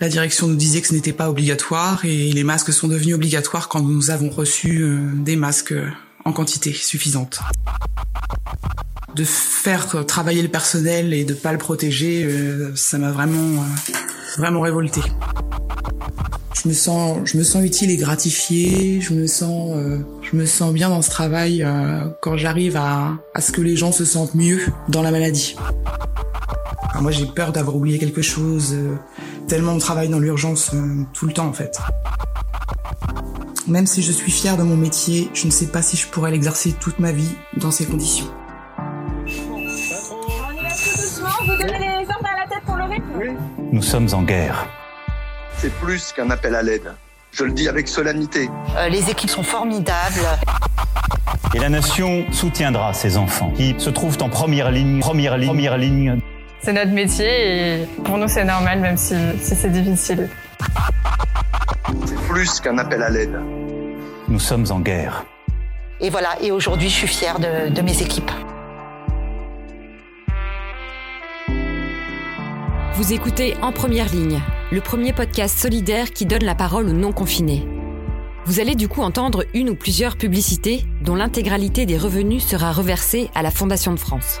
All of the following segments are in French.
La direction nous disait que ce n'était pas obligatoire et les masques sont devenus obligatoires quand nous avons reçu euh, des masques en quantité suffisante. De faire travailler le personnel et de pas le protéger, euh, ça m'a vraiment, euh, vraiment révolté. Je me sens, je me sens utile et gratifiée. Je me sens, euh, je me sens bien dans ce travail quand j'arrive à, à ce que les gens se sentent mieux dans la maladie. moi, j'ai peur d'avoir oublié quelque chose. Tellement on travaille dans l'urgence tout le temps en fait. Même si je suis fière de mon métier, je ne sais pas si je pourrais l'exercer toute ma vie dans ces conditions. Nous sommes en guerre. C'est plus qu'un appel à l'aide. Je le dis avec solennité. Euh, les équipes sont formidables. Et la nation soutiendra ces enfants qui se trouvent en première ligne, première ligne, première ligne. C'est notre métier et pour nous c'est normal même si, si c'est difficile. C'est plus qu'un appel à l'aide. Nous sommes en guerre. Et voilà, et aujourd'hui je suis fière de, de mes équipes. Vous écoutez En Première Ligne, le premier podcast solidaire qui donne la parole aux non-confinés. Vous allez du coup entendre une ou plusieurs publicités dont l'intégralité des revenus sera reversée à la Fondation de France.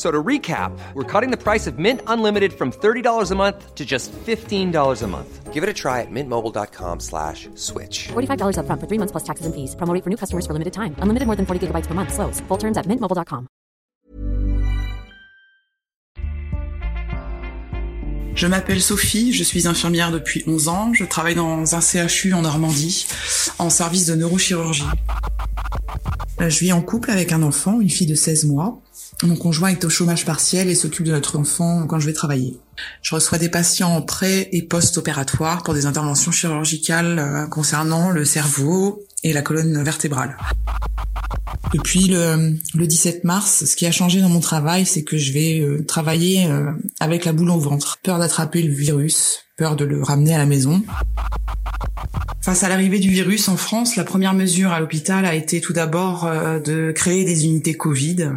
So to recap, we're cutting the price of Mint Unlimited from $30 a month to just $15 a month. Give it a try at mintmobile.com slash switch. $45 up front for three months plus taxes and fees. Promo for new customers for limited time. Unlimited more than 40 gigabytes per month. Slows. Full terms at mintmobile.com. Je m'appelle Sophie, je suis infirmière depuis 11 ans. Je travaille dans un CHU en Normandie, en service de neurochirurgie. Je vis en couple avec un enfant, une fille de 16 mois. Mon conjoint est au chômage partiel et s'occupe de notre enfant quand je vais travailler. Je reçois des patients pré et post-opératoires pour des interventions chirurgicales euh, concernant le cerveau et la colonne vertébrale. Depuis le, 17 mars, ce qui a changé dans mon travail, c'est que je vais euh, travailler euh, avec la boule au ventre. Peur d'attraper le virus, peur de le ramener à la maison. Face à l'arrivée du virus en France, la première mesure à l'hôpital a été tout d'abord de créer des unités Covid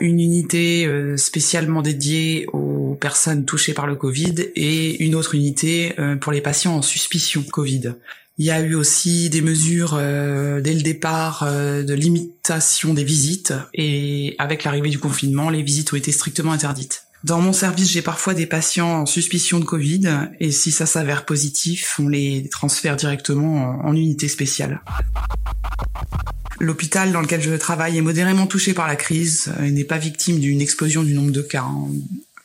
une unité euh, spécialement dédiée aux personnes touchées par le Covid et une autre unité euh, pour les patients en suspicion Covid. Il y a eu aussi des mesures euh, dès le départ de limitation des visites et avec l'arrivée du confinement, les visites ont été strictement interdites. Dans mon service, j'ai parfois des patients en suspicion de Covid et si ça s'avère positif, on les transfère directement en unité spéciale. L'hôpital dans lequel je travaille est modérément touché par la crise et n'est pas victime d'une explosion du nombre de cas.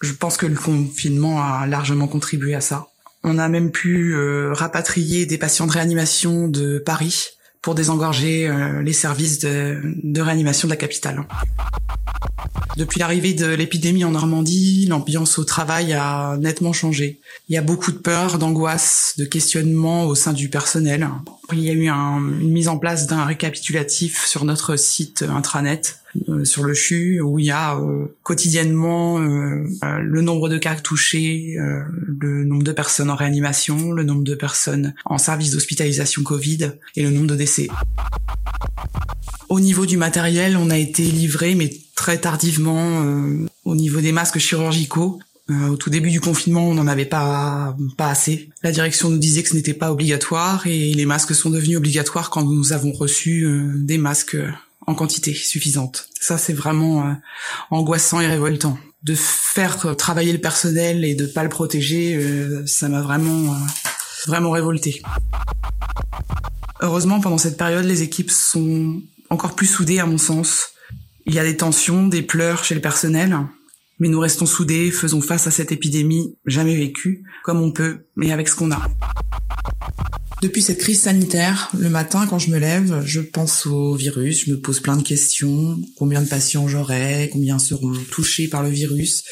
Je pense que le confinement a largement contribué à ça. On a même pu euh, rapatrier des patients de réanimation de Paris pour désengorger euh, les services de, réanimation de la capitale. Depuis l'arrivée de l'épidémie en Normandie, l'ambiance au travail a nettement changé. Il y a beaucoup de peur, d'angoisse, de questionnement au sein du personnel. Il y a eu un, une mise en place d'un récapitulatif sur notre site intranet euh, sur le CHU où il y a euh, quotidiennement euh, le nombre de cas touchés, le nombre de personnes en réanimation, le nombre de personnes en service d'hospitalisation Covid et le nombre de décès. Au niveau du matériel, on a été livré, mais très tardivement, au niveau des masques chirurgicaux. au tout début du confinement, on n'en avait pas pas assez. La direction nous disait que ce n'était pas obligatoire et les masques sont devenus obligatoires quand nous avons reçu des masques en quantité suffisante. Ça, c'est vraiment euh, angoissant et révoltant. De faire travailler le personnel et de pas le protéger, euh, ça m'a vraiment, euh, vraiment révolté. Heureusement, pendant cette période, les équipes sont encore plus soudées à mon sens. Il y a des tensions, des pleurs chez le personnel, mais nous restons soudés, faisons face à cette épidémie jamais vécue, comme on peut, mais avec ce qu'on a. Depuis cette crise sanitaire, le matin quand je me lève, je pense au virus, je me pose plein de questions, combien de patients j'aurai, combien seront touchés par le virus.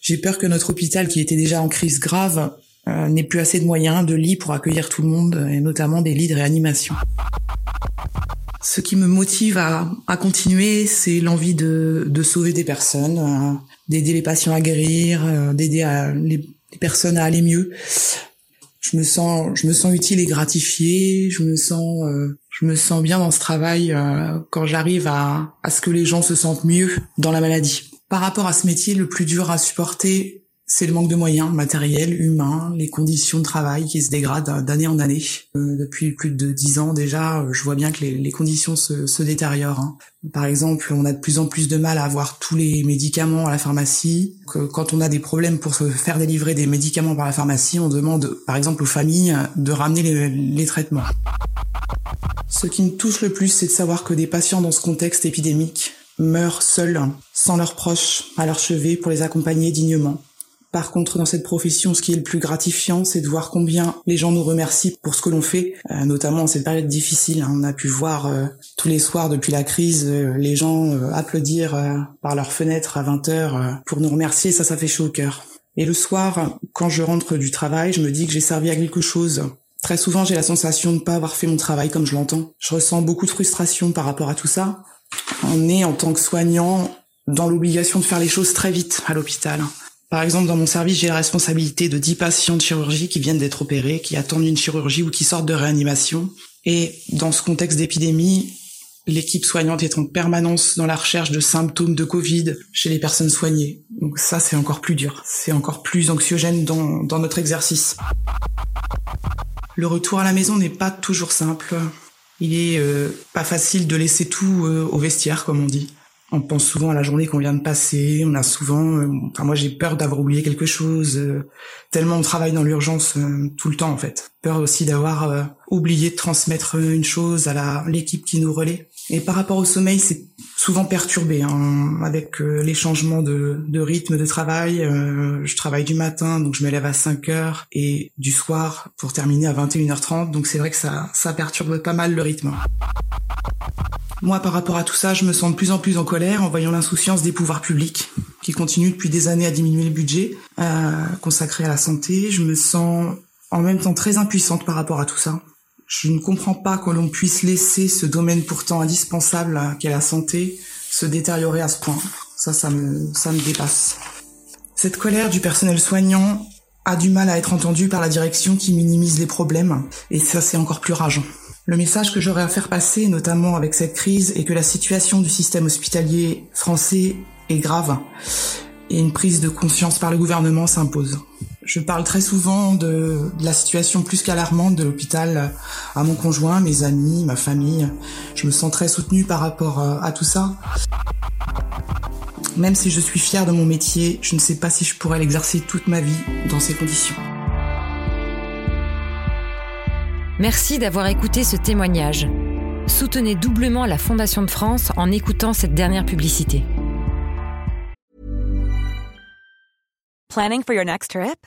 J'ai peur que notre hôpital, qui était déjà en crise grave, euh, n'ait plus assez de moyens, de lits pour accueillir tout le monde, et notamment des lits de réanimation. Ce qui me motive à, continuer, c'est l'envie de, sauver des personnes, euh, d'aider les patients à guérir, euh, d'aider les personnes à aller mieux. Je me sens, je me sens utile et gratifiée. Je me sens, euh, je me sens bien dans ce travail euh, quand j'arrive à, à ce que les gens se sentent mieux dans la maladie. Par rapport à ce métier, le plus dur à supporter, c'est le manque de moyens matériels, humains, les conditions de travail qui se dégradent d'année en année. Euh, depuis plus de dix ans déjà, euh, je vois bien que les, conditions se, détériorent. Hein. Par exemple, on a de plus en plus de mal à avoir tous les médicaments à la pharmacie. Quand on a des problèmes pour se faire délivrer des médicaments par la pharmacie, on demande par exemple aux familles de ramener les, les traitements. Ce qui me touche le plus, c'est de savoir que des patients dans ce contexte épidémique meurent seuls, sans leurs proches, à leur chevet pour les accompagner dignement. Par contre, dans cette profession, ce qui est le plus gratifiant, c'est de voir combien les gens nous remercient pour ce que l'on fait, euh, notamment en cette période difficile. Hein. On a pu voir euh, tous les soirs depuis la crise euh, les gens applaudir par leur fenêtre à 20 heures euh, pour nous remercier. Ça, ça fait chaud au cœur. Et le soir, quand je rentre du travail, je me dis que j'ai servi à quelque chose. Très souvent, j'ai la sensation de ne pas avoir fait mon travail comme je l'entends. Je ressens beaucoup de frustration par rapport à tout ça. On est, en tant que soignant, dans l'obligation de faire les choses très vite à l'hôpital. Par exemple, dans mon service, j'ai la responsabilité de 10 patients de chirurgie qui viennent d'être opérés, qui attendent une chirurgie ou qui sortent de réanimation. Et dans ce contexte d'épidémie, l'équipe soignante est en permanence dans la recherche de symptômes de Covid chez les personnes soignées. Donc ça, c'est encore plus dur. C'est encore plus anxiogène dans, dans notre exercice. Le retour à la maison n'est pas toujours simple. Il est euh, pas facile de laisser tout euh, au vestiaire, comme on dit. On pense souvent à la journée qu'on vient de passer. On a souvent, euh, enfin moi j'ai peur d'avoir oublié quelque chose. euh, tellement on travaille dans l'urgence euh, tout le temps en fait. Peur aussi d'avoir euh, oublié de transmettre euh, une chose à la l'équipe qui nous relaie. Et par rapport au sommeil, c'est souvent perturbé hein, avec euh, les changements de, rythme de travail. Euh, je travaille du matin, donc je me lève à 5 heures et du soir pour terminer à 21h30. Donc c'est vrai que ça, ça perturbe pas mal le rythme. Moi, par rapport à tout ça, je me sens de plus en plus en colère en voyant l'insouciance des pouvoirs publics qui continuent depuis des années à diminuer le budget euh, consacré à la santé. Je me sens en même temps très impuissante par rapport à tout ça. Je ne comprends pas que l'on puisse laisser ce domaine pourtant indispensable qu'est la santé se détériorer à ce point. Ça, ça me, ça me dépasse. Cette colère du personnel soignant a du mal à être entendue par la direction qui minimise les problèmes, et ça c'est encore plus rageant. Le message que j'aurais à faire passer, notamment avec cette crise, est que la situation du système hospitalier français est grave, et une prise de conscience par le gouvernement s'impose. Je parle très souvent de, de la situation plus qu'alarmante de l'hôpital à mon conjoint, mes amis, ma famille. Je me sens très soutenue par rapport euh, à tout ça. Même si je suis fière de mon métier, je ne sais pas si je pourrais l'exercer toute ma vie dans ces conditions. Merci d'avoir écouté ce témoignage. Soutenez doublement la Fondation de France en écoutant cette dernière publicité. Planning for your next trip?